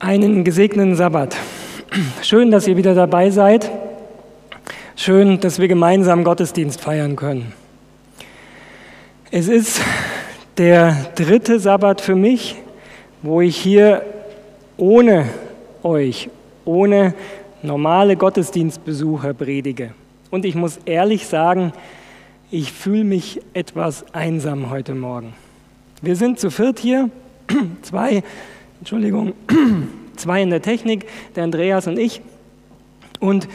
Einen gesegneten Sabbat. Schön, dass ihr wieder dabei seid. Schön, dass wir gemeinsam Gottesdienst feiern können. Es ist der dritte Sabbat für mich, wo ich hier ohne euch, ohne normale Gottesdienstbesucher predige. Und ich muss ehrlich sagen, ich fühle mich etwas einsam heute Morgen. Wir sind zu viert hier, zwei Entschuldigung, zwei in der Technik, der Andreas und ich. Und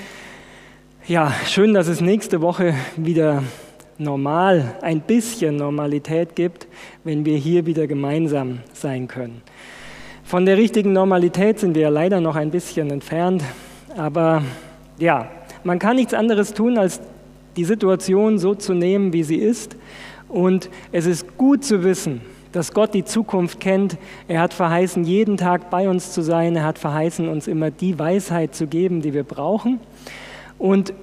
ja, schön, dass es nächste Woche wieder normal, ein bisschen Normalität gibt, wenn wir hier wieder gemeinsam sein können. Von der richtigen Normalität sind wir leider noch ein bisschen entfernt, aber ja, man kann nichts anderes tun, als die Situation so zu nehmen, wie sie ist. Und es ist gut zu wissen, dass Gott die Zukunft kennt. Er hat verheißen, jeden Tag bei uns zu sein. Er hat verheißen, uns immer die Weisheit zu geben, die wir brauchen. Und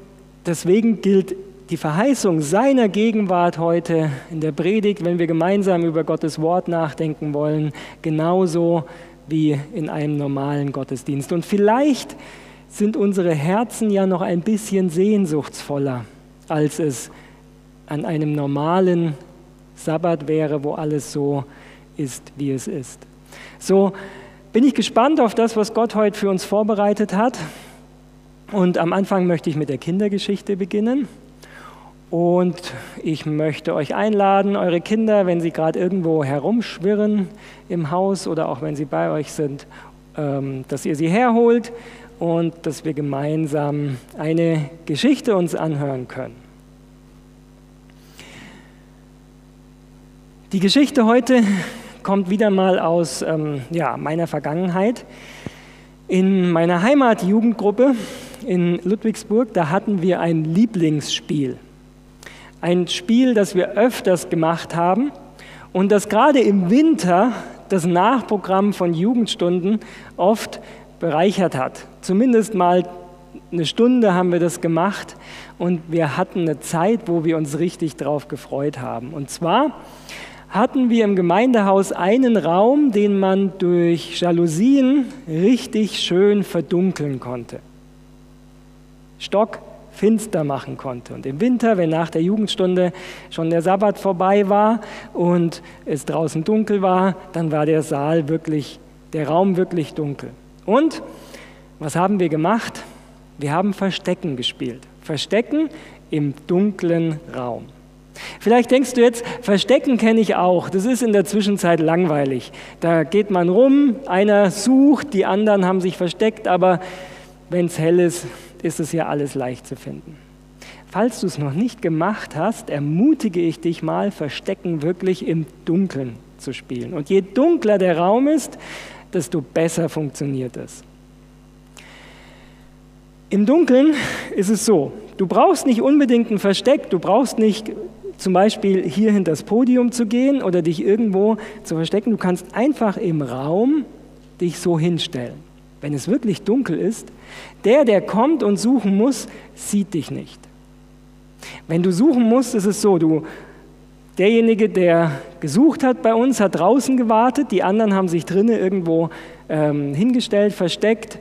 deswegen gilt die Verheißung seiner Gegenwart heute in der Predigt, wenn wir gemeinsam über Gottes Wort nachdenken wollen, genauso wie in einem normalen Gottesdienst. Und vielleicht sind unsere Herzen ja noch ein bisschen sehnsuchtsvoller, als es an einem normalen Sabbat wäre, wo alles so ist, wie es ist. So bin ich gespannt auf das, was Gott heute für uns vorbereitet hat. Und am Anfang möchte ich mit der Kindergeschichte beginnen. Und ich möchte euch einladen, eure Kinder, wenn sie gerade irgendwo herumschwirren im Haus oder auch wenn sie bei euch sind, ähm, dass ihr sie herholt und dass wir gemeinsam eine Geschichte uns anhören können. Die Geschichte heute kommt wieder mal aus ähm, ja, meiner Vergangenheit. In meiner Heimatjugendgruppe in Ludwigsburg, da hatten wir ein Lieblingsspiel. Ein Spiel, das wir öfters gemacht haben und das gerade im Winter das Nachprogramm von Jugendstunden oft bereichert hat. Zumindest mal eine Stunde haben wir das gemacht und wir hatten eine Zeit, wo wir uns richtig drauf gefreut haben. Und zwar hatten wir im Gemeindehaus einen Raum, den man durch Jalousien richtig schön verdunkeln konnte. Stockfinster machen konnte. Und im Winter, wenn nach der Jugendstunde schon der Sabbat vorbei war und es draußen dunkel war, dann war der Saal wirklich, der Raum wirklich dunkel. Und was haben wir gemacht? Wir haben Verstecken gespielt. Verstecken im dunklen Raum. Vielleicht denkst du jetzt, Verstecken kenne ich auch. Das ist in der Zwischenzeit langweilig. Da geht man rum, einer sucht, die anderen haben sich versteckt, aber wenn es hell ist, ist es ja alles leicht zu finden. Falls du es noch nicht gemacht hast, ermutige ich dich mal, Verstecken wirklich im Dunkeln zu spielen. Und je dunkler der Raum ist, desto besser funktioniert es. Im Dunkeln ist es so, du brauchst nicht unbedingt ein Versteck, du brauchst nicht zum Beispiel hier hinter das Podium zu gehen oder dich irgendwo zu verstecken. Du kannst einfach im Raum dich so hinstellen. Wenn es wirklich dunkel ist, der, der kommt und suchen muss, sieht dich nicht. Wenn du suchen musst, ist es so, du, derjenige, der gesucht hat bei uns, hat draußen gewartet, die anderen haben sich drinnen irgendwo ähm, hingestellt, versteckt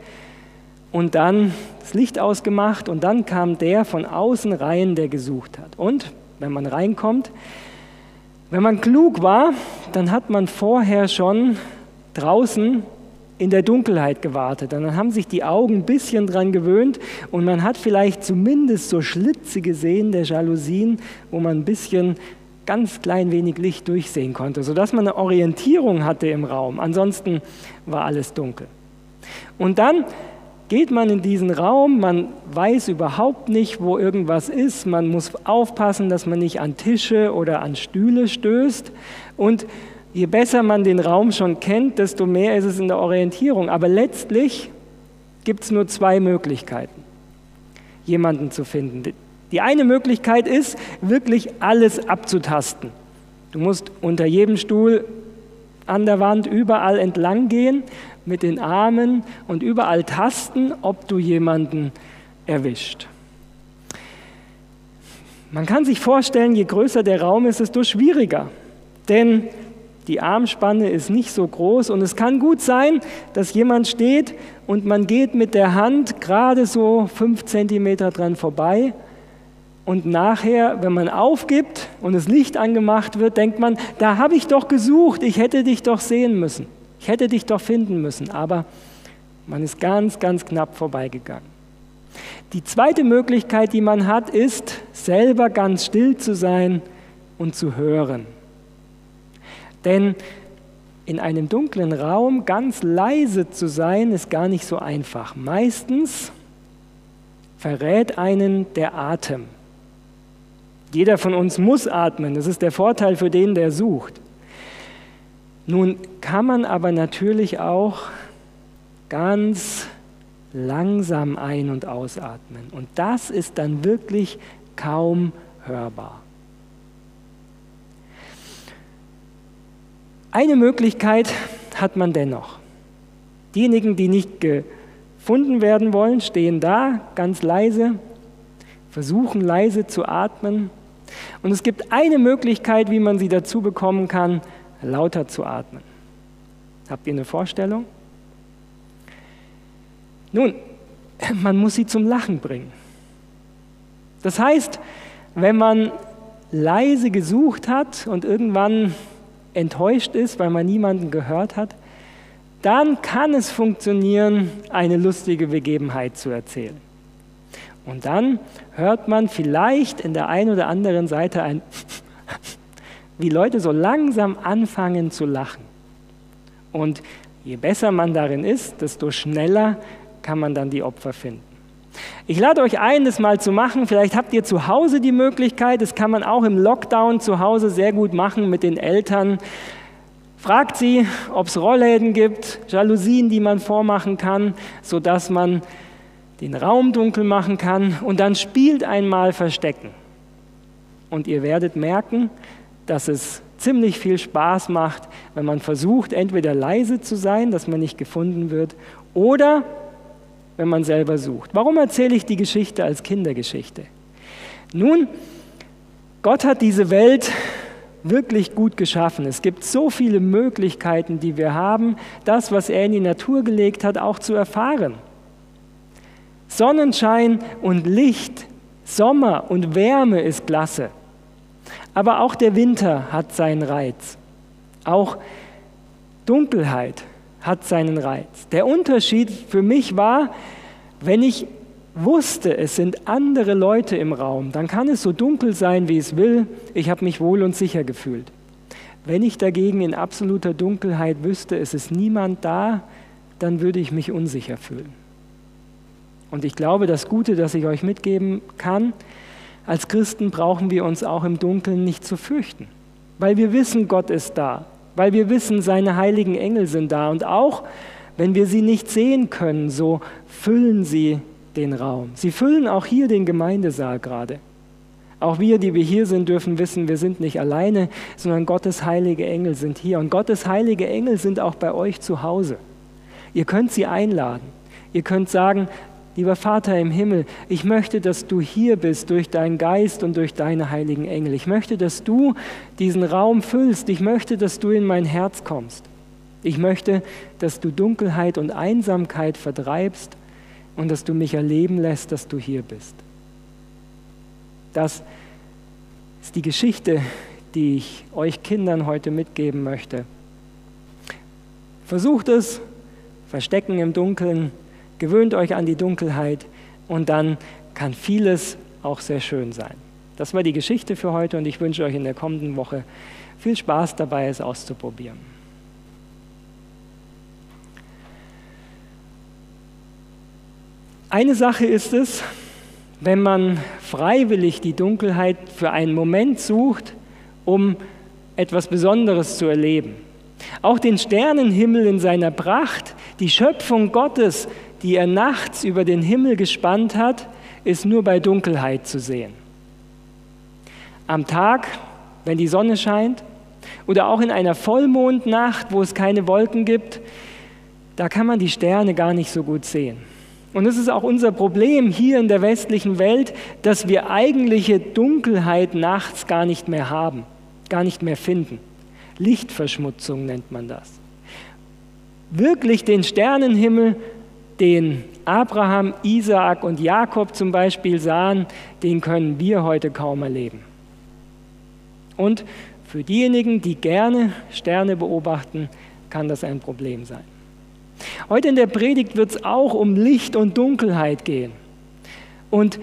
und dann das Licht ausgemacht und dann kam der von außen rein, der gesucht hat. Und wenn man reinkommt. Wenn man klug war, dann hat man vorher schon draußen in der Dunkelheit gewartet. Und dann haben sich die Augen ein bisschen dran gewöhnt und man hat vielleicht zumindest so Schlitze gesehen der Jalousien, wo man ein bisschen ganz klein wenig Licht durchsehen konnte, sodass man eine Orientierung hatte im Raum. Ansonsten war alles dunkel. Und dann geht man in diesen Raum, man weiß überhaupt nicht, wo irgendwas ist, man muss aufpassen, dass man nicht an Tische oder an Stühle stößt und je besser man den Raum schon kennt, desto mehr ist es in der Orientierung. Aber letztlich gibt es nur zwei Möglichkeiten, jemanden zu finden. Die eine Möglichkeit ist, wirklich alles abzutasten. Du musst unter jedem Stuhl an der Wand überall entlang gehen mit den Armen und überall tasten, ob du jemanden erwischt. Man kann sich vorstellen, je größer der Raum ist, desto schwieriger. Denn die Armspanne ist nicht so groß und es kann gut sein, dass jemand steht und man geht mit der Hand gerade so fünf Zentimeter dran vorbei und nachher, wenn man aufgibt und das Licht angemacht wird, denkt man, da habe ich doch gesucht, ich hätte dich doch sehen müssen, ich hätte dich doch finden müssen, aber man ist ganz, ganz knapp vorbeigegangen. Die zweite Möglichkeit, die man hat, ist, selber ganz still zu sein und zu hören. Denn in einem dunklen Raum ganz leise zu sein, ist gar nicht so einfach. Meistens verrät einen der Atem. Jeder von uns muss atmen, das ist der Vorteil für den, der sucht. Nun kann man aber natürlich auch ganz langsam ein- und ausatmen. Und das ist dann wirklich kaum hörbar. Eine Möglichkeit hat man dennoch. Diejenigen, die nicht gefunden werden wollen, stehen da ganz leise, versuchen leise zu atmen. Und es gibt eine Möglichkeit, wie man sie dazu bekommen kann, lauter zu atmen. Habt ihr eine Vorstellung? Nun, man muss sie zum Lachen bringen. Das heißt, wenn man leise gesucht hat und irgendwann enttäuscht ist, weil man niemanden gehört hat, dann kann es funktionieren, eine lustige Begebenheit zu erzählen. Und dann hört man vielleicht in der einen oder anderen Seite ein, wie Leute so langsam anfangen zu lachen. Und je besser man darin ist, desto schneller kann man dann die Opfer finden. Ich lade euch ein, das mal zu machen. Vielleicht habt ihr zu Hause die Möglichkeit. Das kann man auch im Lockdown zu Hause sehr gut machen mit den Eltern. Fragt sie, ob es Rollläden gibt, Jalousien, die man vormachen kann, sodass man den Raum dunkel machen kann. Und dann spielt einmal Verstecken. Und ihr werdet merken, dass es ziemlich viel Spaß macht, wenn man versucht, entweder leise zu sein, dass man nicht gefunden wird, oder wenn man selber sucht. Warum erzähle ich die Geschichte als Kindergeschichte? Nun, Gott hat diese Welt wirklich gut geschaffen. Es gibt so viele Möglichkeiten, die wir haben, das, was er in die Natur gelegt hat, auch zu erfahren. Sonnenschein und Licht, Sommer und Wärme ist klasse. Aber auch der Winter hat seinen Reiz. Auch Dunkelheit hat seinen Reiz. Der Unterschied für mich war, wenn ich wusste, es sind andere Leute im Raum, dann kann es so dunkel sein, wie es will. Ich habe mich wohl und sicher gefühlt. Wenn ich dagegen in absoluter Dunkelheit wüsste, es ist niemand da, dann würde ich mich unsicher fühlen. Und ich glaube, das Gute, das ich euch mitgeben kann, als Christen brauchen wir uns auch im Dunkeln nicht zu fürchten, weil wir wissen, Gott ist da weil wir wissen, seine heiligen Engel sind da. Und auch wenn wir sie nicht sehen können, so füllen sie den Raum. Sie füllen auch hier den Gemeindesaal gerade. Auch wir, die wir hier sind, dürfen wissen, wir sind nicht alleine, sondern Gottes heilige Engel sind hier. Und Gottes heilige Engel sind auch bei euch zu Hause. Ihr könnt sie einladen. Ihr könnt sagen, Lieber Vater im Himmel, ich möchte, dass du hier bist durch deinen Geist und durch deine heiligen Engel. Ich möchte, dass du diesen Raum füllst. Ich möchte, dass du in mein Herz kommst. Ich möchte, dass du Dunkelheit und Einsamkeit vertreibst und dass du mich erleben lässt, dass du hier bist. Das ist die Geschichte, die ich euch Kindern heute mitgeben möchte. Versucht es, verstecken im Dunkeln, gewöhnt euch an die Dunkelheit und dann kann vieles auch sehr schön sein. Das war die Geschichte für heute und ich wünsche euch in der kommenden Woche viel Spaß dabei, es auszuprobieren. Eine Sache ist es, wenn man freiwillig die Dunkelheit für einen Moment sucht, um etwas Besonderes zu erleben. Auch den Sternenhimmel in seiner Pracht, die Schöpfung Gottes, die er nachts über den Himmel gespannt hat, ist nur bei Dunkelheit zu sehen. Am Tag, wenn die Sonne scheint, oder auch in einer Vollmondnacht, wo es keine Wolken gibt, da kann man die Sterne gar nicht so gut sehen. Und es ist auch unser Problem hier in der westlichen Welt, dass wir eigentliche Dunkelheit nachts gar nicht mehr haben, gar nicht mehr finden. Lichtverschmutzung nennt man das. Wirklich den Sternenhimmel, den Abraham, Isaak und Jakob zum Beispiel sahen, den können wir heute kaum erleben. Und für diejenigen, die gerne Sterne beobachten, kann das ein Problem sein. Heute in der Predigt wird es auch um Licht und Dunkelheit gehen. Und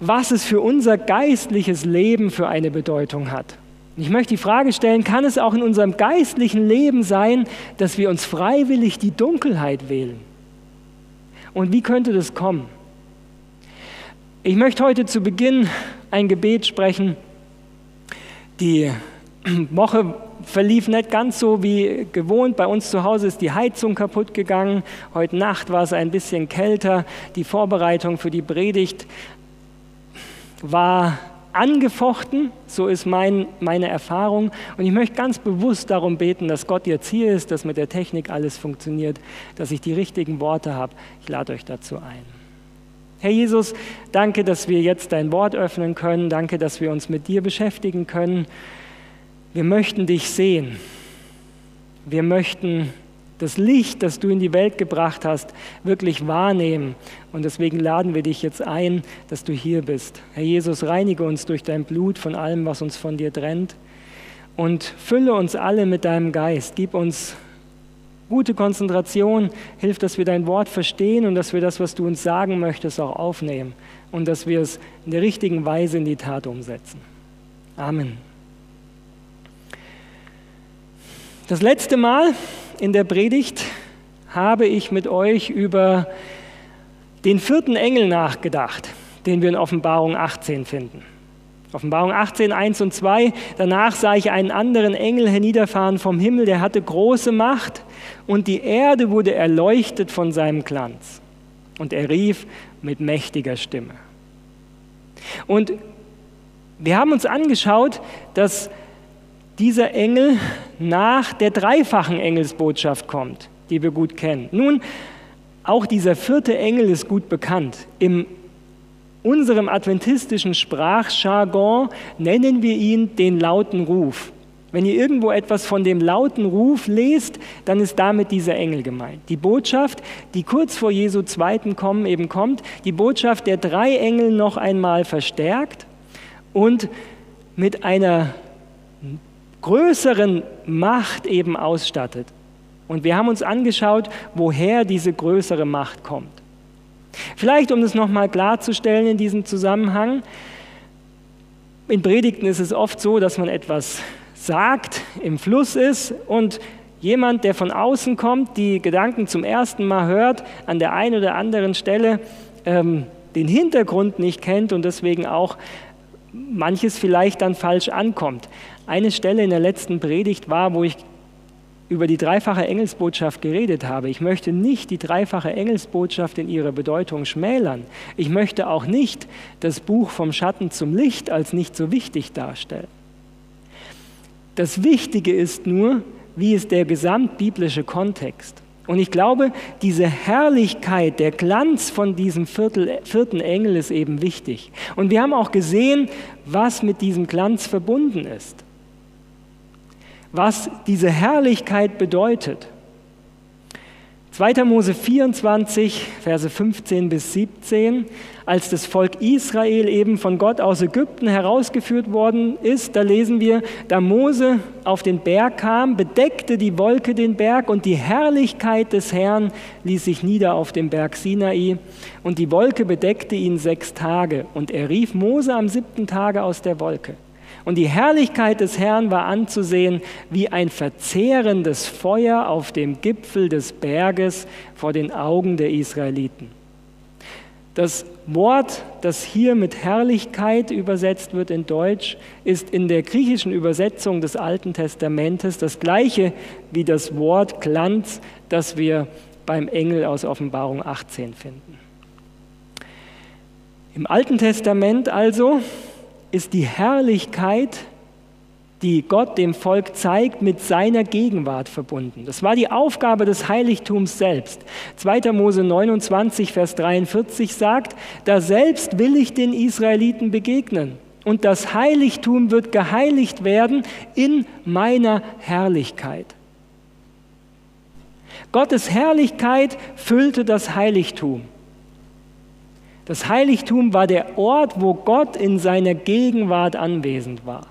was es für unser geistliches Leben für eine Bedeutung hat. Ich möchte die Frage stellen, kann es auch in unserem geistlichen Leben sein, dass wir uns freiwillig die Dunkelheit wählen? Und wie könnte das kommen? Ich möchte heute zu Beginn ein Gebet sprechen. Die Woche verlief nicht ganz so wie gewohnt. Bei uns zu Hause ist die Heizung kaputt gegangen. Heute Nacht war es ein bisschen kälter. Die Vorbereitung für die Predigt war angefochten, so ist mein, meine Erfahrung. Und ich möchte ganz bewusst darum beten, dass Gott jetzt hier ist, dass mit der Technik alles funktioniert, dass ich die richtigen Worte habe. Ich lade euch dazu ein. Herr Jesus, danke, dass wir jetzt dein Wort öffnen können. Danke, dass wir uns mit dir beschäftigen können. Wir möchten dich sehen. Wir möchten das Licht, das du in die Welt gebracht hast, wirklich wahrnehmen. Und deswegen laden wir dich jetzt ein, dass du hier bist. Herr Jesus, reinige uns durch dein Blut von allem, was uns von dir trennt. Und fülle uns alle mit deinem Geist. Gib uns gute Konzentration. Hilf, dass wir dein Wort verstehen und dass wir das, was du uns sagen möchtest, auch aufnehmen. Und dass wir es in der richtigen Weise in die Tat umsetzen. Amen. Das letzte Mal in der Predigt habe ich mit euch über den vierten Engel nachgedacht, den wir in Offenbarung 18 finden. Offenbarung 18, 1 und 2. Danach sah ich einen anderen Engel herniederfahren vom Himmel, der hatte große Macht und die Erde wurde erleuchtet von seinem Glanz. Und er rief mit mächtiger Stimme. Und wir haben uns angeschaut, dass dieser Engel nach der dreifachen Engelsbotschaft kommt, die wir gut kennen. Nun, auch dieser vierte Engel ist gut bekannt. In unserem adventistischen Sprachjargon nennen wir ihn den lauten Ruf. Wenn ihr irgendwo etwas von dem lauten Ruf lest, dann ist damit dieser Engel gemeint. Die Botschaft, die kurz vor Jesu zweiten Kommen eben kommt, die Botschaft der drei Engel noch einmal verstärkt und mit einer größeren Macht eben ausstattet. Und wir haben uns angeschaut, woher diese größere Macht kommt. Vielleicht, um das nochmal klarzustellen in diesem Zusammenhang, in Predigten ist es oft so, dass man etwas sagt, im Fluss ist und jemand, der von außen kommt, die Gedanken zum ersten Mal hört, an der einen oder anderen Stelle ähm, den Hintergrund nicht kennt und deswegen auch manches vielleicht dann falsch ankommt. Eine Stelle in der letzten Predigt war, wo ich über die dreifache Engelsbotschaft geredet habe. Ich möchte nicht die dreifache Engelsbotschaft in ihrer Bedeutung schmälern. Ich möchte auch nicht das Buch vom Schatten zum Licht als nicht so wichtig darstellen. Das Wichtige ist nur, wie ist der gesamtbiblische Kontext. Und ich glaube, diese Herrlichkeit, der Glanz von diesem Viertel, vierten Engel ist eben wichtig. Und wir haben auch gesehen, was mit diesem Glanz verbunden ist was diese Herrlichkeit bedeutet. 2. Mose 24, Verse 15 bis 17, als das Volk Israel eben von Gott aus Ägypten herausgeführt worden ist, da lesen wir, da Mose auf den Berg kam, bedeckte die Wolke den Berg und die Herrlichkeit des Herrn ließ sich nieder auf dem Berg Sinai und die Wolke bedeckte ihn sechs Tage und er rief Mose am siebten Tage aus der Wolke. Und die Herrlichkeit des Herrn war anzusehen wie ein verzehrendes Feuer auf dem Gipfel des Berges vor den Augen der Israeliten. Das Wort, das hier mit Herrlichkeit übersetzt wird in Deutsch, ist in der griechischen Übersetzung des Alten Testamentes das gleiche wie das Wort Glanz, das wir beim Engel aus Offenbarung 18 finden. Im Alten Testament also ist die Herrlichkeit, die Gott dem Volk zeigt, mit seiner Gegenwart verbunden. Das war die Aufgabe des Heiligtums selbst. 2. Mose 29, Vers 43 sagt, da selbst will ich den Israeliten begegnen und das Heiligtum wird geheiligt werden in meiner Herrlichkeit. Gottes Herrlichkeit füllte das Heiligtum. Das Heiligtum war der Ort, wo Gott in seiner Gegenwart anwesend war.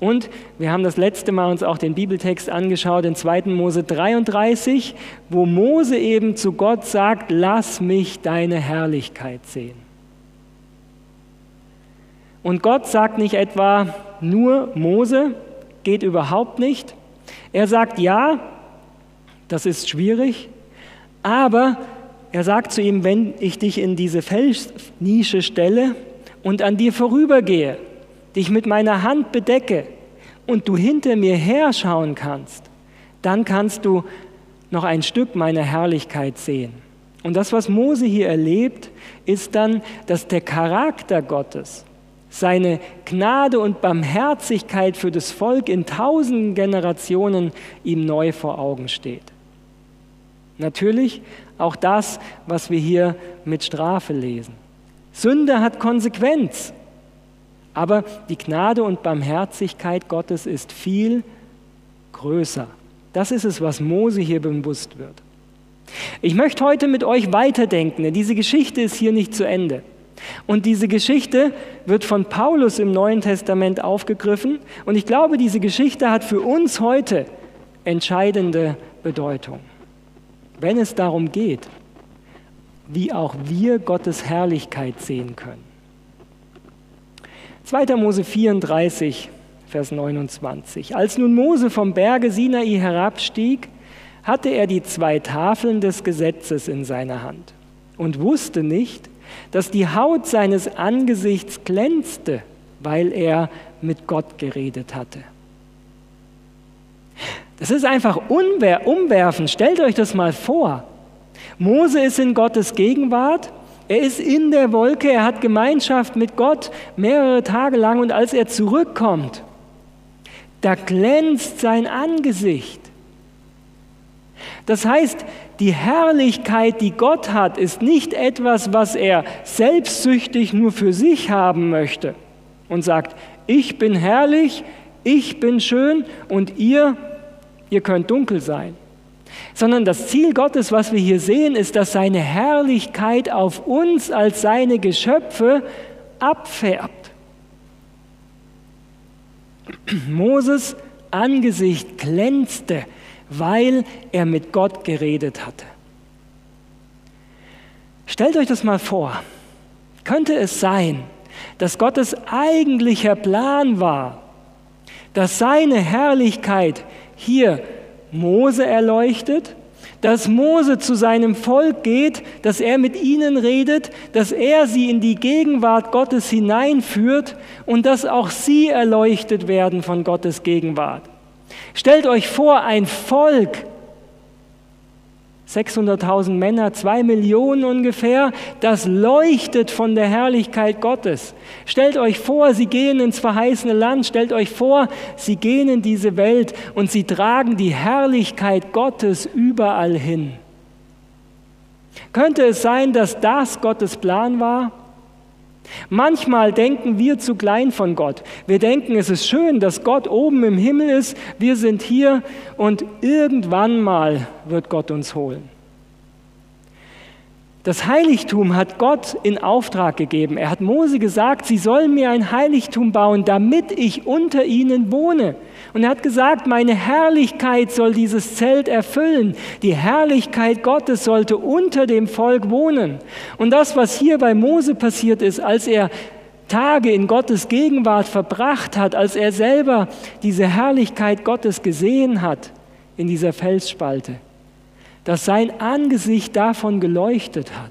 Und wir haben das letzte Mal uns auch den Bibeltext angeschaut in 2. Mose 33, wo Mose eben zu Gott sagt, lass mich deine Herrlichkeit sehen. Und Gott sagt nicht etwa nur Mose, geht überhaupt nicht. Er sagt ja, das ist schwierig, aber er sagt zu ihm, wenn ich dich in diese Felsnische stelle und an dir vorübergehe, dich mit meiner Hand bedecke und du hinter mir her schauen kannst, dann kannst du noch ein Stück meiner Herrlichkeit sehen. Und das, was Mose hier erlebt, ist dann, dass der Charakter Gottes, seine Gnade und Barmherzigkeit für das Volk in tausenden Generationen ihm neu vor Augen steht. Natürlich auch das, was wir hier mit Strafe lesen. Sünde hat Konsequenz, aber die Gnade und Barmherzigkeit Gottes ist viel größer. Das ist es, was Mose hier bewusst wird. Ich möchte heute mit euch weiterdenken, denn diese Geschichte ist hier nicht zu Ende. Und diese Geschichte wird von Paulus im Neuen Testament aufgegriffen. Und ich glaube, diese Geschichte hat für uns heute entscheidende Bedeutung wenn es darum geht, wie auch wir Gottes Herrlichkeit sehen können. 2. Mose 34, Vers 29. Als nun Mose vom Berge Sinai herabstieg, hatte er die zwei Tafeln des Gesetzes in seiner Hand und wusste nicht, dass die Haut seines Angesichts glänzte, weil er mit Gott geredet hatte. Das ist einfach umwerfend. Stellt euch das mal vor. Mose ist in Gottes Gegenwart. Er ist in der Wolke. Er hat Gemeinschaft mit Gott mehrere Tage lang. Und als er zurückkommt, da glänzt sein Angesicht. Das heißt, die Herrlichkeit, die Gott hat, ist nicht etwas, was er selbstsüchtig nur für sich haben möchte und sagt, ich bin herrlich, ich bin schön und ihr ihr könnt dunkel sein. Sondern das Ziel Gottes, was wir hier sehen, ist, dass seine Herrlichkeit auf uns als seine Geschöpfe abfärbt. Moses Angesicht glänzte, weil er mit Gott geredet hatte. Stellt euch das mal vor. Könnte es sein, dass Gottes eigentlicher Plan war, dass seine Herrlichkeit hier Mose erleuchtet, dass Mose zu seinem Volk geht, dass er mit ihnen redet, dass er sie in die Gegenwart Gottes hineinführt und dass auch sie erleuchtet werden von Gottes Gegenwart. Stellt euch vor, ein Volk, 600.000 Männer, zwei Millionen ungefähr, das leuchtet von der Herrlichkeit Gottes. Stellt euch vor, sie gehen ins verheißene Land, stellt euch vor, sie gehen in diese Welt und sie tragen die Herrlichkeit Gottes überall hin. Könnte es sein, dass das Gottes Plan war? Manchmal denken wir zu klein von Gott. Wir denken, es ist schön, dass Gott oben im Himmel ist, wir sind hier und irgendwann mal wird Gott uns holen. Das Heiligtum hat Gott in Auftrag gegeben. Er hat Mose gesagt, sie sollen mir ein Heiligtum bauen, damit ich unter ihnen wohne. Und er hat gesagt, meine Herrlichkeit soll dieses Zelt erfüllen. Die Herrlichkeit Gottes sollte unter dem Volk wohnen. Und das, was hier bei Mose passiert ist, als er Tage in Gottes Gegenwart verbracht hat, als er selber diese Herrlichkeit Gottes gesehen hat in dieser Felsspalte, dass sein Angesicht davon geleuchtet hat.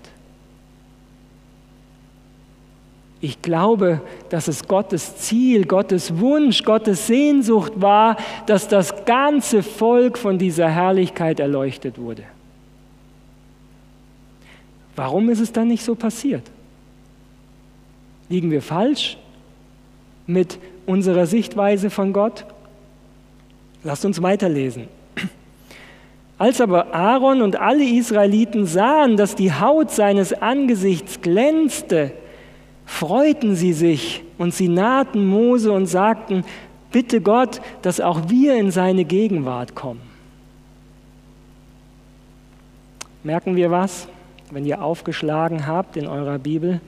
Ich glaube, dass es Gottes Ziel, Gottes Wunsch, Gottes Sehnsucht war, dass das ganze Volk von dieser Herrlichkeit erleuchtet wurde. Warum ist es dann nicht so passiert? Liegen wir falsch mit unserer Sichtweise von Gott? Lasst uns weiterlesen. Als aber Aaron und alle Israeliten sahen, dass die Haut seines Angesichts glänzte, freuten sie sich und sie nahten Mose und sagten, bitte Gott, dass auch wir in seine Gegenwart kommen. Merken wir was? Wenn ihr aufgeschlagen habt in eurer Bibel,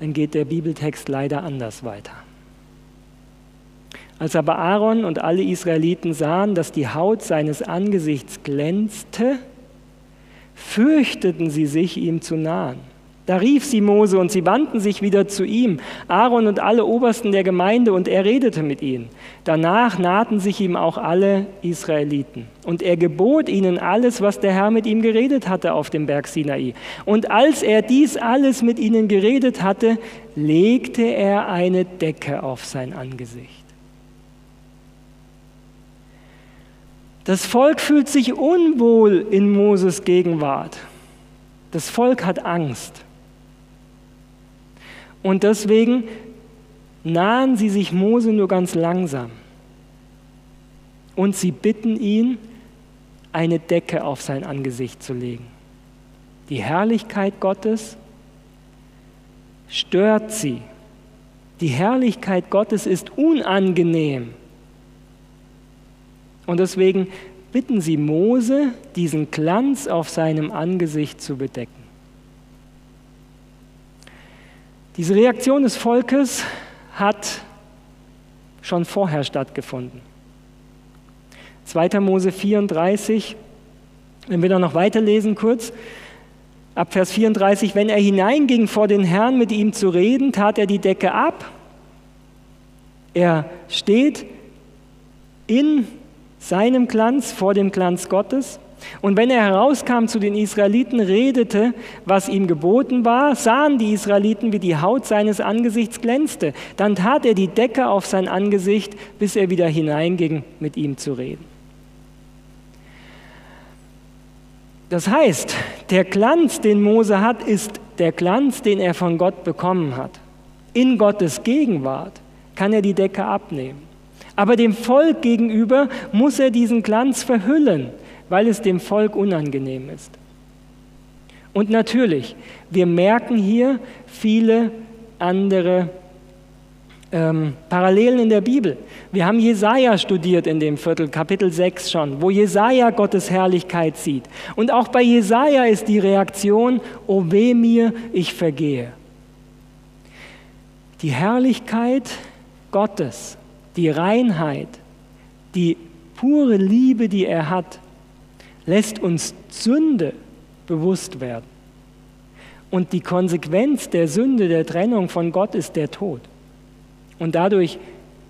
dann geht der Bibeltext leider anders weiter. Als aber Aaron und alle Israeliten sahen, dass die Haut seines Angesichts glänzte, fürchteten sie sich, ihm zu nahen. Da rief sie Mose und sie wandten sich wieder zu ihm, Aaron und alle Obersten der Gemeinde, und er redete mit ihnen. Danach nahten sich ihm auch alle Israeliten. Und er gebot ihnen alles, was der Herr mit ihm geredet hatte auf dem Berg Sinai. Und als er dies alles mit ihnen geredet hatte, legte er eine Decke auf sein Angesicht. Das Volk fühlt sich unwohl in Moses Gegenwart. Das Volk hat Angst. Und deswegen nahen sie sich Mose nur ganz langsam. Und sie bitten ihn, eine Decke auf sein Angesicht zu legen. Die Herrlichkeit Gottes stört sie. Die Herrlichkeit Gottes ist unangenehm. Und deswegen bitten sie Mose, diesen Glanz auf seinem Angesicht zu bedecken. Diese Reaktion des Volkes hat schon vorher stattgefunden. 2. Mose 34, wenn wir da noch weiterlesen kurz, ab Vers 34, wenn er hineinging vor den Herrn mit ihm zu reden, tat er die Decke ab. Er steht in seinem Glanz vor dem Glanz Gottes. Und wenn er herauskam zu den Israeliten, redete, was ihm geboten war, sahen die Israeliten, wie die Haut seines Angesichts glänzte. Dann tat er die Decke auf sein Angesicht, bis er wieder hineinging, mit ihm zu reden. Das heißt, der Glanz, den Mose hat, ist der Glanz, den er von Gott bekommen hat. In Gottes Gegenwart kann er die Decke abnehmen. Aber dem Volk gegenüber muss er diesen Glanz verhüllen, weil es dem Volk unangenehm ist. Und natürlich, wir merken hier viele andere ähm, Parallelen in der Bibel. Wir haben Jesaja studiert in dem Viertel, Kapitel 6 schon, wo Jesaja Gottes Herrlichkeit sieht. Und auch bei Jesaja ist die Reaktion: O weh mir, ich vergehe. Die Herrlichkeit Gottes die Reinheit, die pure Liebe, die er hat, lässt uns Sünde bewusst werden. Und die Konsequenz der Sünde, der Trennung von Gott ist der Tod. Und dadurch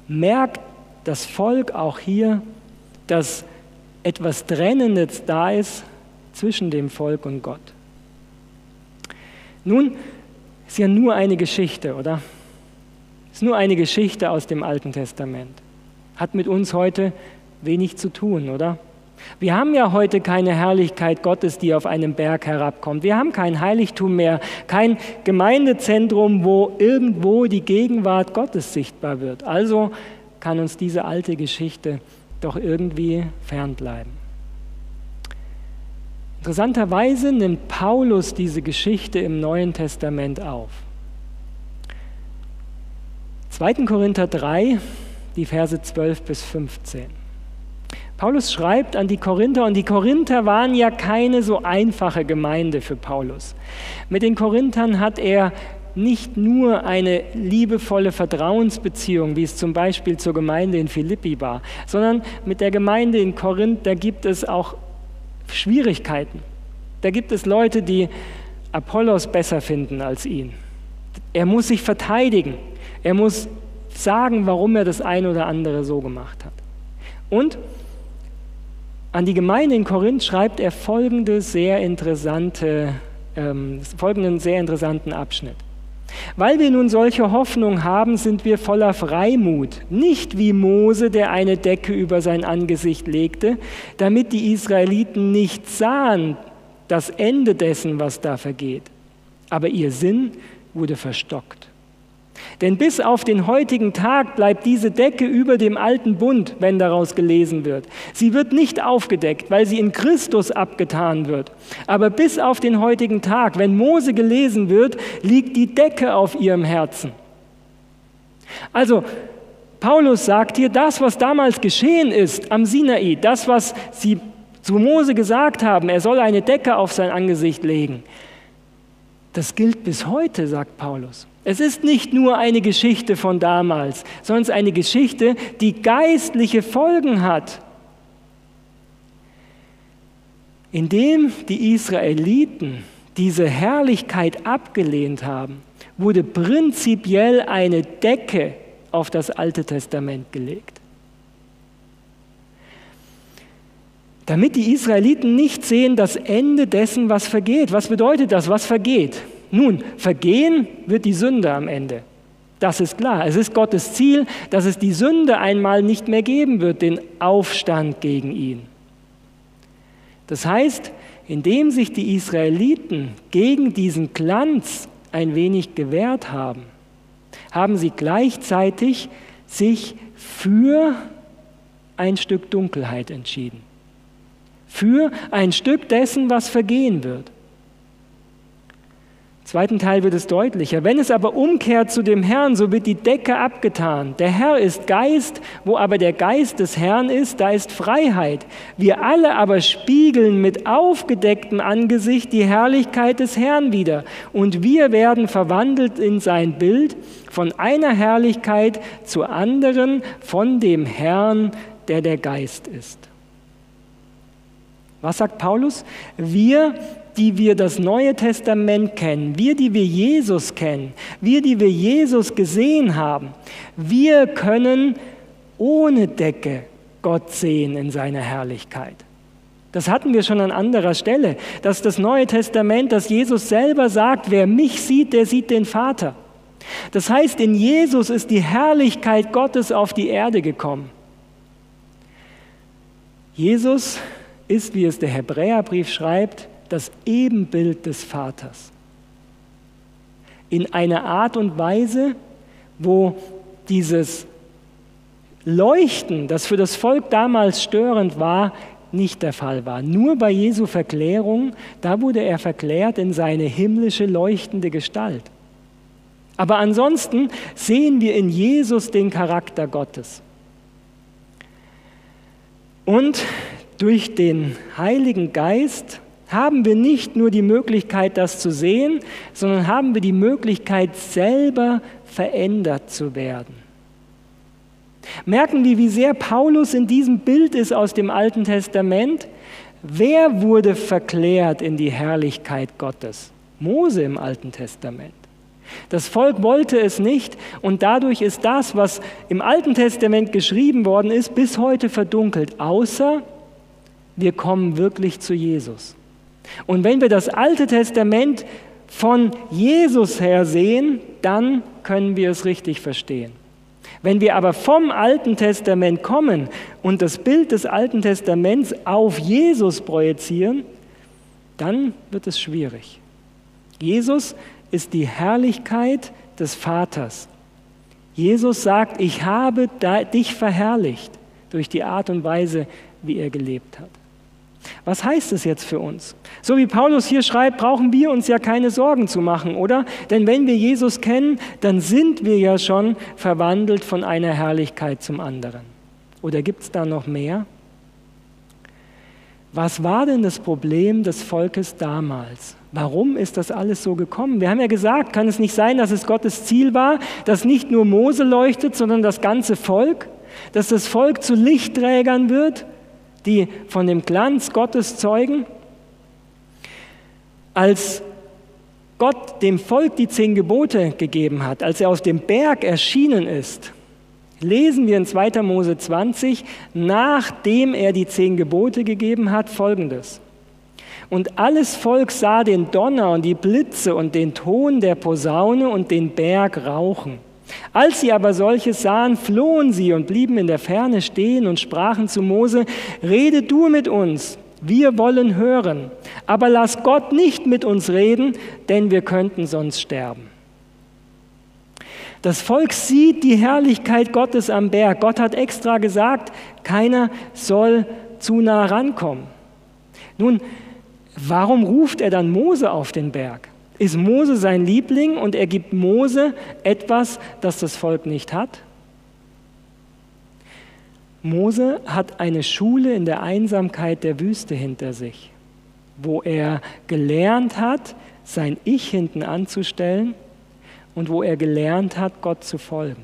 merkt das Volk auch hier, dass etwas Trennendes da ist zwischen dem Volk und Gott. Nun, ist ja nur eine Geschichte, oder? ist nur eine Geschichte aus dem Alten Testament. Hat mit uns heute wenig zu tun, oder? Wir haben ja heute keine Herrlichkeit Gottes, die auf einem Berg herabkommt. Wir haben kein Heiligtum mehr, kein Gemeindezentrum, wo irgendwo die Gegenwart Gottes sichtbar wird. Also kann uns diese alte Geschichte doch irgendwie fernbleiben. Interessanterweise nimmt Paulus diese Geschichte im Neuen Testament auf. 2. Korinther 3, die Verse 12 bis 15. Paulus schreibt an die Korinther und die Korinther waren ja keine so einfache Gemeinde für Paulus. Mit den Korinthern hat er nicht nur eine liebevolle Vertrauensbeziehung, wie es zum Beispiel zur Gemeinde in Philippi war, sondern mit der Gemeinde in Korinth, da gibt es auch Schwierigkeiten. Da gibt es Leute, die Apollos besser finden als ihn. Er muss sich verteidigen. Er muss sagen, warum er das eine oder andere so gemacht hat. Und an die Gemeinde in Korinth schreibt er folgende sehr interessante, ähm, folgenden sehr interessanten Abschnitt. Weil wir nun solche Hoffnung haben, sind wir voller Freimut, nicht wie Mose, der eine Decke über sein Angesicht legte, damit die Israeliten nicht sahen das Ende dessen, was da vergeht. Aber ihr Sinn wurde verstockt. Denn bis auf den heutigen Tag bleibt diese Decke über dem alten Bund, wenn daraus gelesen wird. Sie wird nicht aufgedeckt, weil sie in Christus abgetan wird. Aber bis auf den heutigen Tag, wenn Mose gelesen wird, liegt die Decke auf ihrem Herzen. Also, Paulus sagt hier, das, was damals geschehen ist am Sinai, das, was sie zu Mose gesagt haben, er soll eine Decke auf sein Angesicht legen, das gilt bis heute, sagt Paulus. Es ist nicht nur eine Geschichte von damals, sondern es ist eine Geschichte, die geistliche Folgen hat. Indem die Israeliten diese Herrlichkeit abgelehnt haben, wurde prinzipiell eine Decke auf das Alte Testament gelegt. Damit die Israeliten nicht sehen das Ende dessen, was vergeht. Was bedeutet das, was vergeht? Nun, vergehen wird die Sünde am Ende. Das ist klar. Es ist Gottes Ziel, dass es die Sünde einmal nicht mehr geben wird, den Aufstand gegen ihn. Das heißt, indem sich die Israeliten gegen diesen Glanz ein wenig gewehrt haben, haben sie gleichzeitig sich für ein Stück Dunkelheit entschieden. Für ein Stück dessen, was vergehen wird zweiten Teil wird es deutlicher. Wenn es aber umkehrt zu dem Herrn, so wird die Decke abgetan. Der Herr ist Geist, wo aber der Geist des Herrn ist, da ist Freiheit. Wir alle aber spiegeln mit aufgedecktem Angesicht die Herrlichkeit des Herrn wieder. Und wir werden verwandelt in sein Bild von einer Herrlichkeit zur anderen, von dem Herrn, der der Geist ist. Was sagt Paulus? Wir die wir das Neue Testament kennen, wir, die wir Jesus kennen, wir, die wir Jesus gesehen haben, wir können ohne Decke Gott sehen in seiner Herrlichkeit. Das hatten wir schon an anderer Stelle, dass das Neue Testament, dass Jesus selber sagt, wer mich sieht, der sieht den Vater. Das heißt, in Jesus ist die Herrlichkeit Gottes auf die Erde gekommen. Jesus ist, wie es der Hebräerbrief schreibt, das Ebenbild des Vaters. In einer Art und Weise, wo dieses Leuchten, das für das Volk damals störend war, nicht der Fall war. Nur bei Jesu Verklärung, da wurde er verklärt in seine himmlische leuchtende Gestalt. Aber ansonsten sehen wir in Jesus den Charakter Gottes. Und durch den Heiligen Geist haben wir nicht nur die Möglichkeit, das zu sehen, sondern haben wir die Möglichkeit, selber verändert zu werden. Merken wir, wie sehr Paulus in diesem Bild ist aus dem Alten Testament? Wer wurde verklärt in die Herrlichkeit Gottes? Mose im Alten Testament. Das Volk wollte es nicht und dadurch ist das, was im Alten Testament geschrieben worden ist, bis heute verdunkelt, außer wir kommen wirklich zu Jesus. Und wenn wir das Alte Testament von Jesus her sehen, dann können wir es richtig verstehen. Wenn wir aber vom Alten Testament kommen und das Bild des Alten Testaments auf Jesus projizieren, dann wird es schwierig. Jesus ist die Herrlichkeit des Vaters. Jesus sagt, ich habe dich verherrlicht durch die Art und Weise, wie er gelebt hat. Was heißt es jetzt für uns? So wie Paulus hier schreibt, brauchen wir uns ja keine Sorgen zu machen, oder? Denn wenn wir Jesus kennen, dann sind wir ja schon verwandelt von einer Herrlichkeit zum anderen. Oder gibt es da noch mehr? Was war denn das Problem des Volkes damals? Warum ist das alles so gekommen? Wir haben ja gesagt, kann es nicht sein, dass es Gottes Ziel war, dass nicht nur Mose leuchtet, sondern das ganze Volk, dass das Volk zu Lichtträgern wird? Die von dem Glanz Gottes zeugen. Als Gott dem Volk die zehn Gebote gegeben hat, als er aus dem Berg erschienen ist, lesen wir in 2. Mose 20, nachdem er die zehn Gebote gegeben hat, folgendes. Und alles Volk sah den Donner und die Blitze und den Ton der Posaune und den Berg rauchen. Als sie aber solches sahen, flohen sie und blieben in der Ferne stehen und sprachen zu Mose, rede du mit uns, wir wollen hören, aber lass Gott nicht mit uns reden, denn wir könnten sonst sterben. Das Volk sieht die Herrlichkeit Gottes am Berg. Gott hat extra gesagt, keiner soll zu nah rankommen. Nun, warum ruft er dann Mose auf den Berg? Ist Mose sein Liebling und er gibt Mose etwas, das das Volk nicht hat? Mose hat eine Schule in der Einsamkeit der Wüste hinter sich, wo er gelernt hat, sein Ich hinten anzustellen und wo er gelernt hat, Gott zu folgen.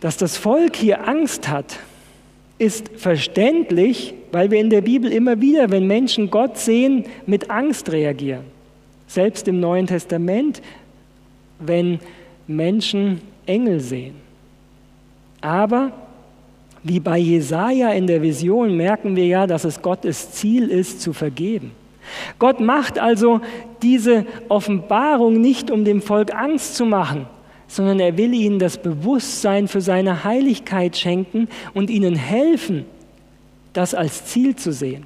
Dass das Volk hier Angst hat, ist verständlich, weil wir in der Bibel immer wieder, wenn Menschen Gott sehen, mit Angst reagieren. Selbst im Neuen Testament, wenn Menschen Engel sehen. Aber wie bei Jesaja in der Vision merken wir ja, dass es Gottes Ziel ist, zu vergeben. Gott macht also diese Offenbarung nicht, um dem Volk Angst zu machen, sondern er will ihnen das Bewusstsein für seine Heiligkeit schenken und ihnen helfen, das als Ziel zu sehen.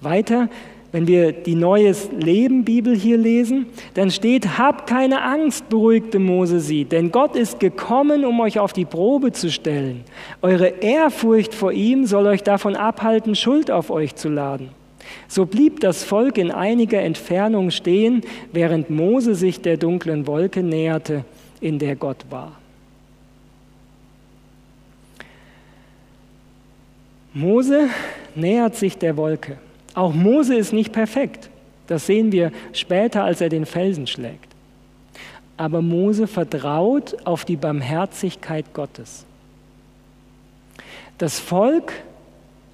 Weiter wenn wir die Neues Leben Bibel hier lesen, dann steht, habt keine Angst, beruhigte Mose sie, denn Gott ist gekommen, um euch auf die Probe zu stellen. Eure Ehrfurcht vor ihm soll euch davon abhalten, Schuld auf euch zu laden. So blieb das Volk in einiger Entfernung stehen, während Mose sich der dunklen Wolke näherte, in der Gott war. Mose nähert sich der Wolke. Auch Mose ist nicht perfekt. Das sehen wir später, als er den Felsen schlägt. Aber Mose vertraut auf die Barmherzigkeit Gottes. Das Volk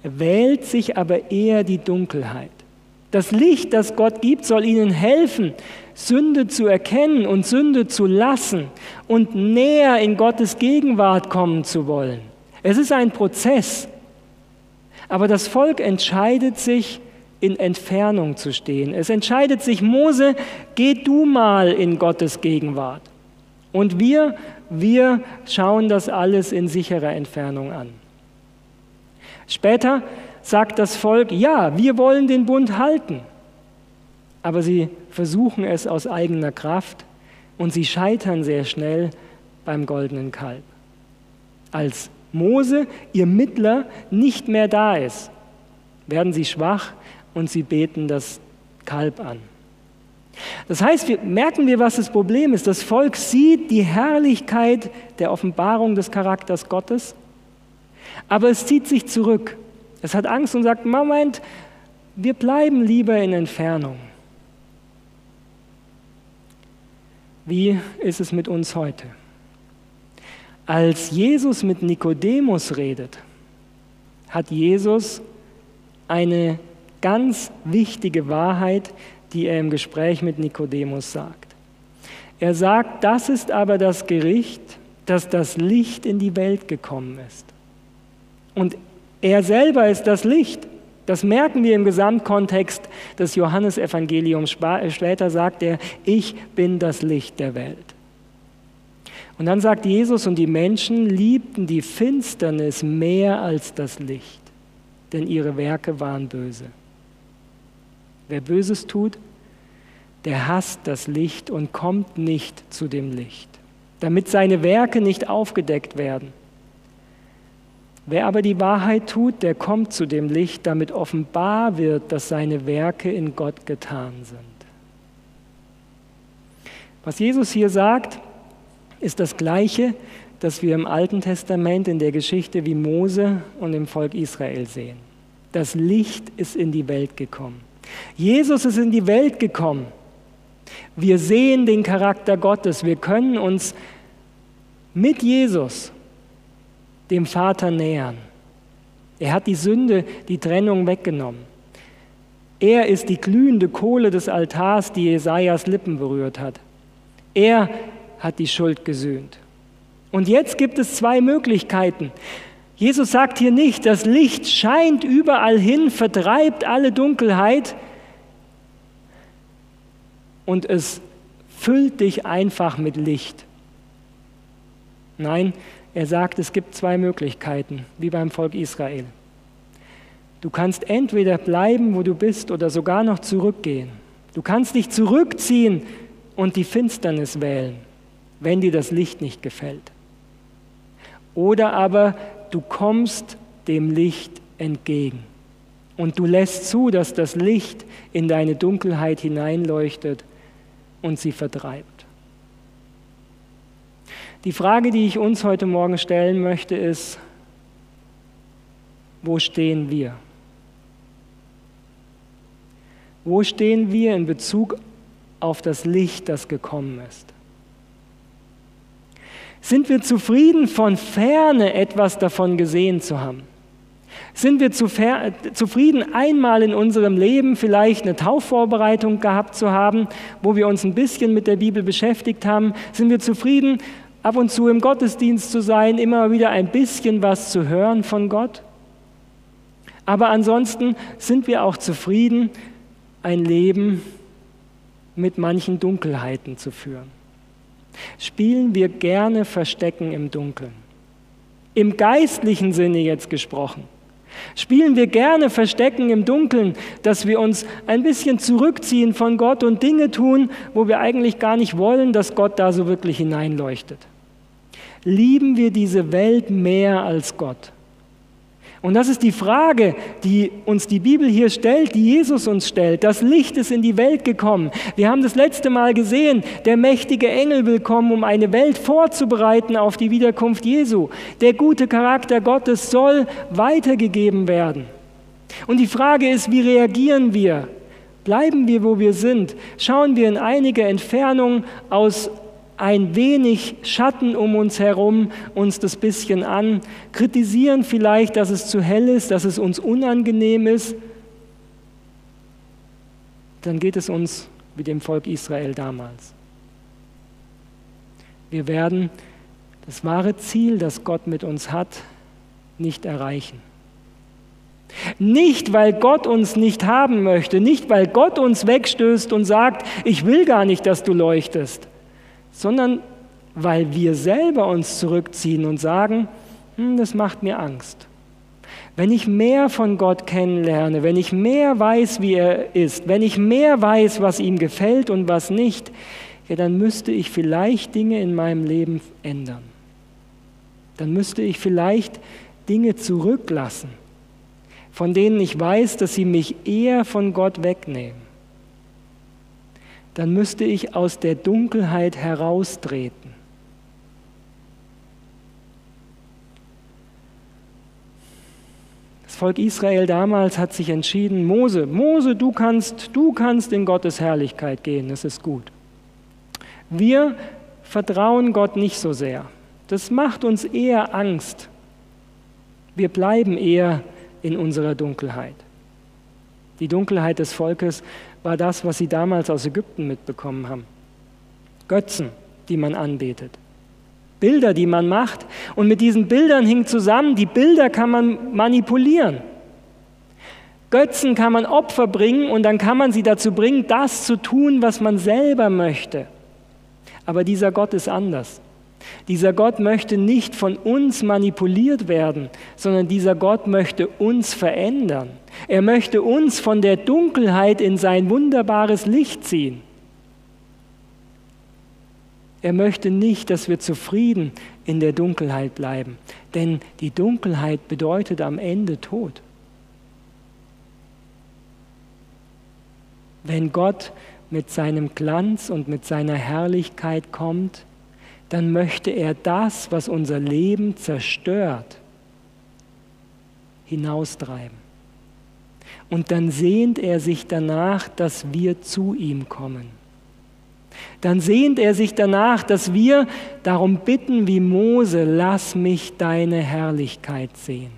wählt sich aber eher die Dunkelheit. Das Licht, das Gott gibt, soll ihnen helfen, Sünde zu erkennen und Sünde zu lassen und näher in Gottes Gegenwart kommen zu wollen. Es ist ein Prozess. Aber das Volk entscheidet sich, in Entfernung zu stehen. Es entscheidet sich, Mose, geh du mal in Gottes Gegenwart. Und wir, wir schauen das alles in sicherer Entfernung an. Später sagt das Volk, ja, wir wollen den Bund halten. Aber sie versuchen es aus eigener Kraft und sie scheitern sehr schnell beim goldenen Kalb. Als Mose, ihr Mittler, nicht mehr da ist, werden sie schwach und sie beten das Kalb an. Das heißt, wir merken wir, was das Problem ist. Das Volk sieht die Herrlichkeit der Offenbarung des Charakters Gottes, aber es zieht sich zurück. Es hat Angst und sagt, Moment, wir bleiben lieber in Entfernung. Wie ist es mit uns heute? Als Jesus mit Nikodemus redet, hat Jesus eine ganz wichtige Wahrheit, die er im Gespräch mit Nikodemus sagt. Er sagt, das ist aber das Gericht, dass das Licht in die Welt gekommen ist. Und er selber ist das Licht. Das merken wir im Gesamtkontext des Johannesevangeliums. Später sagt er, ich bin das Licht der Welt. Und dann sagt Jesus, und die Menschen liebten die Finsternis mehr als das Licht, denn ihre Werke waren böse. Wer Böses tut, der hasst das Licht und kommt nicht zu dem Licht, damit seine Werke nicht aufgedeckt werden. Wer aber die Wahrheit tut, der kommt zu dem Licht, damit offenbar wird, dass seine Werke in Gott getan sind. Was Jesus hier sagt, ist das Gleiche, das wir im Alten Testament in der Geschichte wie Mose und im Volk Israel sehen. Das Licht ist in die Welt gekommen. Jesus ist in die Welt gekommen. Wir sehen den Charakter Gottes. Wir können uns mit Jesus dem Vater nähern. Er hat die Sünde, die Trennung weggenommen. Er ist die glühende Kohle des Altars, die Jesajas Lippen berührt hat. Er hat die Schuld gesühnt. Und jetzt gibt es zwei Möglichkeiten. Jesus sagt hier nicht, das Licht scheint überall hin, vertreibt alle Dunkelheit und es füllt dich einfach mit Licht. Nein, er sagt, es gibt zwei Möglichkeiten, wie beim Volk Israel. Du kannst entweder bleiben, wo du bist, oder sogar noch zurückgehen. Du kannst dich zurückziehen und die Finsternis wählen, wenn dir das Licht nicht gefällt. Oder aber du kommst dem Licht entgegen und du lässt zu, dass das Licht in deine Dunkelheit hineinleuchtet und sie vertreibt. Die Frage, die ich uns heute Morgen stellen möchte, ist, wo stehen wir? Wo stehen wir in Bezug auf das Licht, das gekommen ist? Sind wir zufrieden, von ferne etwas davon gesehen zu haben? Sind wir zufrieden, einmal in unserem Leben vielleicht eine Taufvorbereitung gehabt zu haben, wo wir uns ein bisschen mit der Bibel beschäftigt haben? Sind wir zufrieden, ab und zu im Gottesdienst zu sein, immer wieder ein bisschen was zu hören von Gott? Aber ansonsten sind wir auch zufrieden, ein Leben mit manchen Dunkelheiten zu führen. Spielen wir gerne Verstecken im Dunkeln. Im geistlichen Sinne jetzt gesprochen. Spielen wir gerne Verstecken im Dunkeln, dass wir uns ein bisschen zurückziehen von Gott und Dinge tun, wo wir eigentlich gar nicht wollen, dass Gott da so wirklich hineinleuchtet. Lieben wir diese Welt mehr als Gott? Und das ist die Frage, die uns die Bibel hier stellt, die Jesus uns stellt. Das Licht ist in die Welt gekommen. Wir haben das letzte Mal gesehen, der mächtige Engel will kommen, um eine Welt vorzubereiten auf die Wiederkunft Jesu. Der gute Charakter Gottes soll weitergegeben werden. Und die Frage ist, wie reagieren wir? Bleiben wir, wo wir sind? Schauen wir in einige Entfernung aus ein wenig Schatten um uns herum uns das bisschen an, kritisieren vielleicht, dass es zu hell ist, dass es uns unangenehm ist, dann geht es uns wie dem Volk Israel damals. Wir werden das wahre Ziel, das Gott mit uns hat, nicht erreichen. Nicht, weil Gott uns nicht haben möchte, nicht, weil Gott uns wegstößt und sagt, ich will gar nicht, dass du leuchtest, sondern weil wir selber uns zurückziehen und sagen, hm, das macht mir Angst. Wenn ich mehr von Gott kennenlerne, wenn ich mehr weiß, wie er ist, wenn ich mehr weiß, was ihm gefällt und was nicht, ja, dann müsste ich vielleicht Dinge in meinem Leben ändern. Dann müsste ich vielleicht Dinge zurücklassen, von denen ich weiß, dass sie mich eher von Gott wegnehmen dann müsste ich aus der Dunkelheit heraustreten. Das Volk Israel damals hat sich entschieden, Mose, Mose, du kannst, du kannst in Gottes Herrlichkeit gehen, das ist gut. Wir vertrauen Gott nicht so sehr. Das macht uns eher Angst. Wir bleiben eher in unserer Dunkelheit. Die Dunkelheit des Volkes war das, was sie damals aus Ägypten mitbekommen haben. Götzen, die man anbetet. Bilder, die man macht. Und mit diesen Bildern hing zusammen, die Bilder kann man manipulieren. Götzen kann man Opfer bringen und dann kann man sie dazu bringen, das zu tun, was man selber möchte. Aber dieser Gott ist anders. Dieser Gott möchte nicht von uns manipuliert werden, sondern dieser Gott möchte uns verändern. Er möchte uns von der Dunkelheit in sein wunderbares Licht ziehen. Er möchte nicht, dass wir zufrieden in der Dunkelheit bleiben, denn die Dunkelheit bedeutet am Ende Tod. Wenn Gott mit seinem Glanz und mit seiner Herrlichkeit kommt, dann möchte er das, was unser Leben zerstört, hinaustreiben. Und dann sehnt er sich danach, dass wir zu ihm kommen. Dann sehnt er sich danach, dass wir darum bitten wie Mose, lass mich deine Herrlichkeit sehen.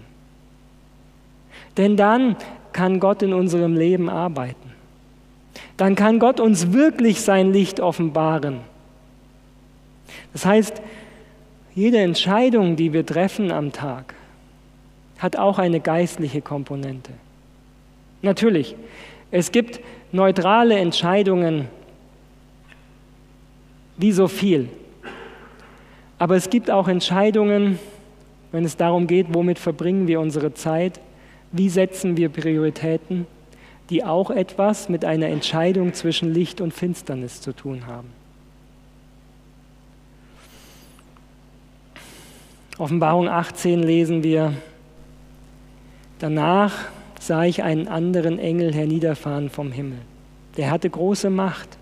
Denn dann kann Gott in unserem Leben arbeiten. Dann kann Gott uns wirklich sein Licht offenbaren das heißt, jede Entscheidung, die wir treffen am Tag, hat auch eine geistliche Komponente. Natürlich, es gibt neutrale Entscheidungen wie so viel. Aber es gibt auch Entscheidungen, wenn es darum geht, womit verbringen wir unsere Zeit, wie setzen wir Prioritäten, die auch etwas mit einer Entscheidung zwischen Licht und Finsternis zu tun haben. Offenbarung 18 lesen wir, danach sah ich einen anderen Engel herniederfahren vom Himmel. Der hatte große Macht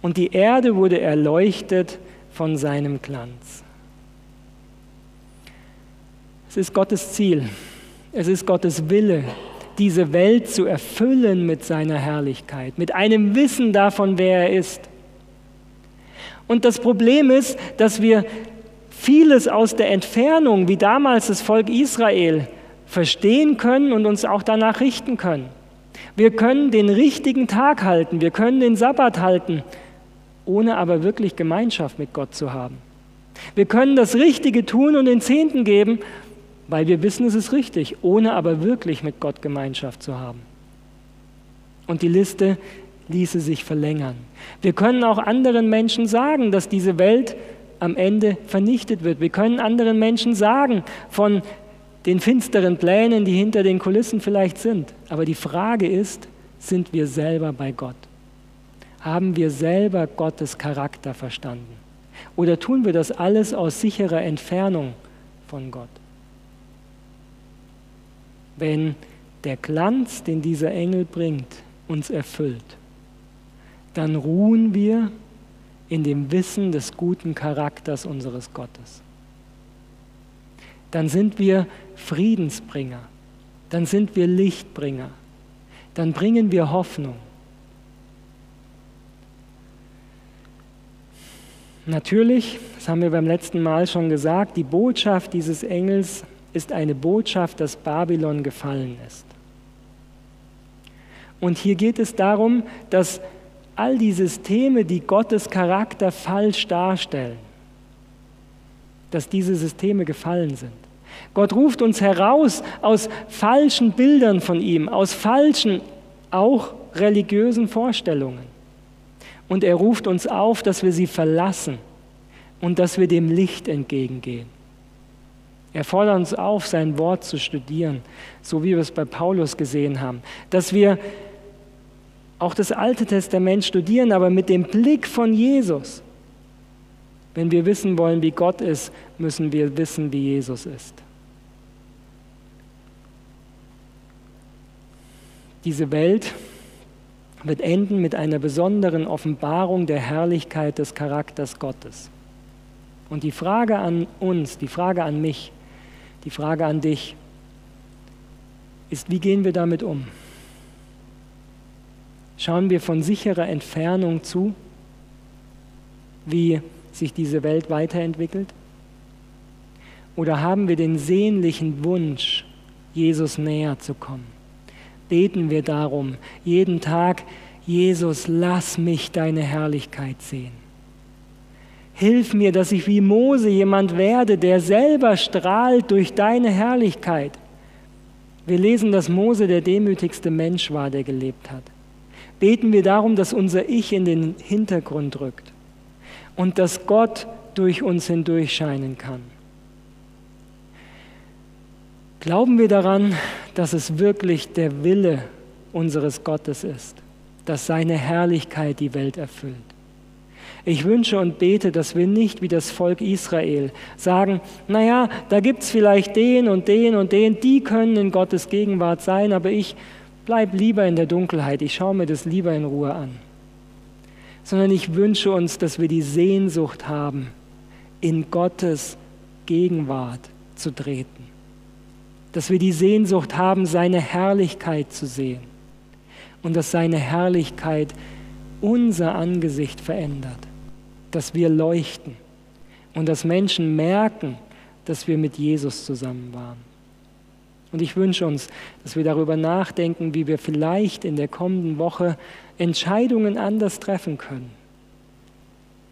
und die Erde wurde erleuchtet von seinem Glanz. Es ist Gottes Ziel, es ist Gottes Wille, diese Welt zu erfüllen mit seiner Herrlichkeit, mit einem Wissen davon, wer er ist. Und das Problem ist, dass wir vieles aus der Entfernung, wie damals das Volk Israel, verstehen können und uns auch danach richten können. Wir können den richtigen Tag halten, wir können den Sabbat halten, ohne aber wirklich Gemeinschaft mit Gott zu haben. Wir können das Richtige tun und den Zehnten geben, weil wir wissen, es ist richtig, ohne aber wirklich mit Gott Gemeinschaft zu haben. Und die Liste ließe sich verlängern. Wir können auch anderen Menschen sagen, dass diese Welt am Ende vernichtet wird. Wir können anderen Menschen sagen von den finsteren Plänen, die hinter den Kulissen vielleicht sind. Aber die Frage ist, sind wir selber bei Gott? Haben wir selber Gottes Charakter verstanden? Oder tun wir das alles aus sicherer Entfernung von Gott? Wenn der Glanz, den dieser Engel bringt, uns erfüllt, dann ruhen wir in dem Wissen des guten Charakters unseres Gottes. Dann sind wir Friedensbringer, dann sind wir Lichtbringer, dann bringen wir Hoffnung. Natürlich, das haben wir beim letzten Mal schon gesagt, die Botschaft dieses Engels ist eine Botschaft, dass Babylon gefallen ist. Und hier geht es darum, dass all die Systeme, die Gottes Charakter falsch darstellen, dass diese Systeme gefallen sind. Gott ruft uns heraus aus falschen Bildern von ihm, aus falschen, auch religiösen Vorstellungen. Und er ruft uns auf, dass wir sie verlassen und dass wir dem Licht entgegengehen. Er fordert uns auf, sein Wort zu studieren, so wie wir es bei Paulus gesehen haben, dass wir auch das Alte Testament studieren, aber mit dem Blick von Jesus. Wenn wir wissen wollen, wie Gott ist, müssen wir wissen, wie Jesus ist. Diese Welt wird enden mit einer besonderen Offenbarung der Herrlichkeit des Charakters Gottes. Und die Frage an uns, die Frage an mich, die Frage an dich ist, wie gehen wir damit um? Schauen wir von sicherer Entfernung zu, wie sich diese Welt weiterentwickelt? Oder haben wir den sehnlichen Wunsch, Jesus näher zu kommen? Beten wir darum, jeden Tag, Jesus, lass mich deine Herrlichkeit sehen. Hilf mir, dass ich wie Mose jemand werde, der selber strahlt durch deine Herrlichkeit. Wir lesen, dass Mose der demütigste Mensch war, der gelebt hat beten wir darum, dass unser Ich in den Hintergrund rückt und dass Gott durch uns hindurch scheinen kann. Glauben wir daran, dass es wirklich der Wille unseres Gottes ist, dass seine Herrlichkeit die Welt erfüllt. Ich wünsche und bete, dass wir nicht wie das Volk Israel sagen, naja, da gibt es vielleicht den und den und den, die können in Gottes Gegenwart sein, aber ich bleib lieber in der Dunkelheit, ich schaue mir das lieber in Ruhe an. Sondern ich wünsche uns, dass wir die Sehnsucht haben, in Gottes Gegenwart zu treten. Dass wir die Sehnsucht haben, seine Herrlichkeit zu sehen. Und dass seine Herrlichkeit unser Angesicht verändert. Dass wir leuchten. Und dass Menschen merken, dass wir mit Jesus zusammen waren. Und ich wünsche uns, dass wir darüber nachdenken, wie wir vielleicht in der kommenden Woche Entscheidungen anders treffen können.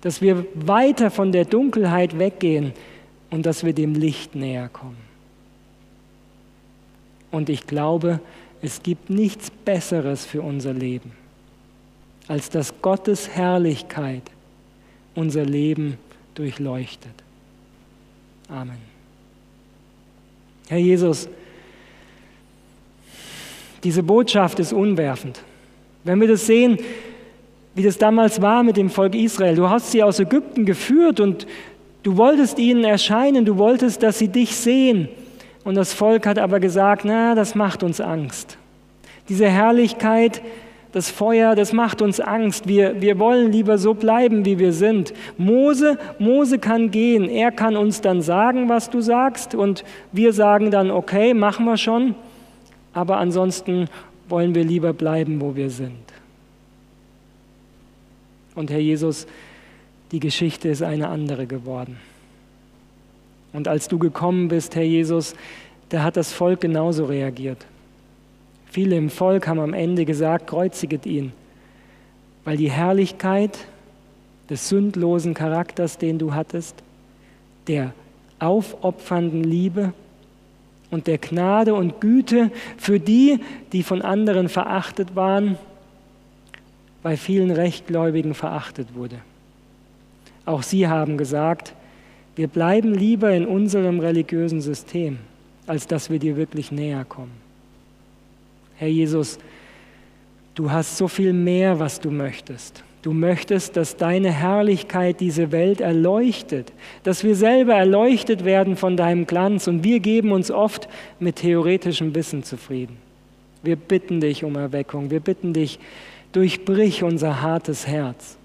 Dass wir weiter von der Dunkelheit weggehen und dass wir dem Licht näher kommen. Und ich glaube, es gibt nichts Besseres für unser Leben, als dass Gottes Herrlichkeit unser Leben durchleuchtet. Amen. Herr Jesus, diese Botschaft ist unwerfend. Wenn wir das sehen, wie das damals war mit dem Volk Israel, du hast sie aus Ägypten geführt und Du wolltest ihnen erscheinen, du wolltest, dass sie dich sehen. Und das Volk hat aber gesagt, na, das macht uns Angst. Diese Herrlichkeit, das Feuer, das macht uns Angst. Wir, wir wollen lieber so bleiben, wie wir sind. Mose, Mose kann gehen. Er kann uns dann sagen, was du sagst. Und wir sagen dann, okay, machen wir schon. Aber ansonsten wollen wir lieber bleiben, wo wir sind. Und Herr Jesus, die Geschichte ist eine andere geworden. Und als du gekommen bist, Herr Jesus, da hat das Volk genauso reagiert. Viele im Volk haben am Ende gesagt, kreuziget ihn, weil die Herrlichkeit des sündlosen Charakters, den du hattest, der aufopfernden Liebe und der Gnade und Güte für die, die von anderen verachtet waren, bei vielen Rechtgläubigen verachtet wurde. Auch sie haben gesagt, wir bleiben lieber in unserem religiösen System, als dass wir dir wirklich näher kommen. Herr Jesus, du hast so viel mehr, was du möchtest. Du möchtest, dass deine Herrlichkeit diese Welt erleuchtet, dass wir selber erleuchtet werden von deinem Glanz und wir geben uns oft mit theoretischem Wissen zufrieden. Wir bitten dich um Erweckung, wir bitten dich, durchbrich unser hartes Herz.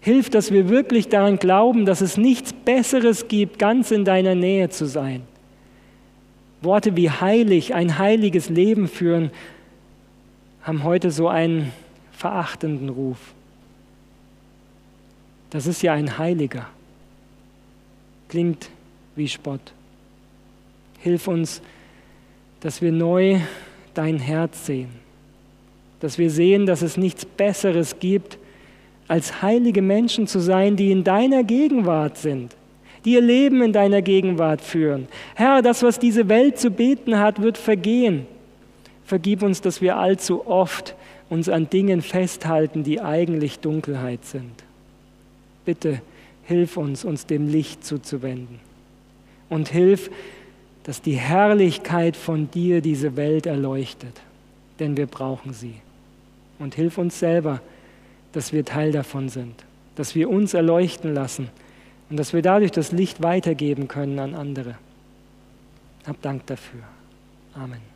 Hilf, dass wir wirklich daran glauben, dass es nichts Besseres gibt, ganz in deiner Nähe zu sein. Worte wie heilig, ein heiliges Leben führen, haben heute so einen verachtenden Ruf. Das ist ja ein Heiliger. Klingt wie Spott. Hilf uns, dass wir neu dein Herz sehen. Dass wir sehen, dass es nichts Besseres gibt, als heilige Menschen zu sein, die in deiner Gegenwart sind, die ihr Leben in deiner Gegenwart führen. Herr, das, was diese Welt zu beten hat, wird vergehen. Vergib uns, dass wir allzu oft uns an Dingen festhalten, die eigentlich Dunkelheit sind. Bitte hilf uns, uns dem Licht zuzuwenden. Und hilf, dass die Herrlichkeit von dir diese Welt erleuchtet, denn wir brauchen sie. Und hilf uns selber, dass wir Teil davon sind, dass wir uns erleuchten lassen und dass wir dadurch das Licht weitergeben können an andere. Hab Dank dafür. Amen.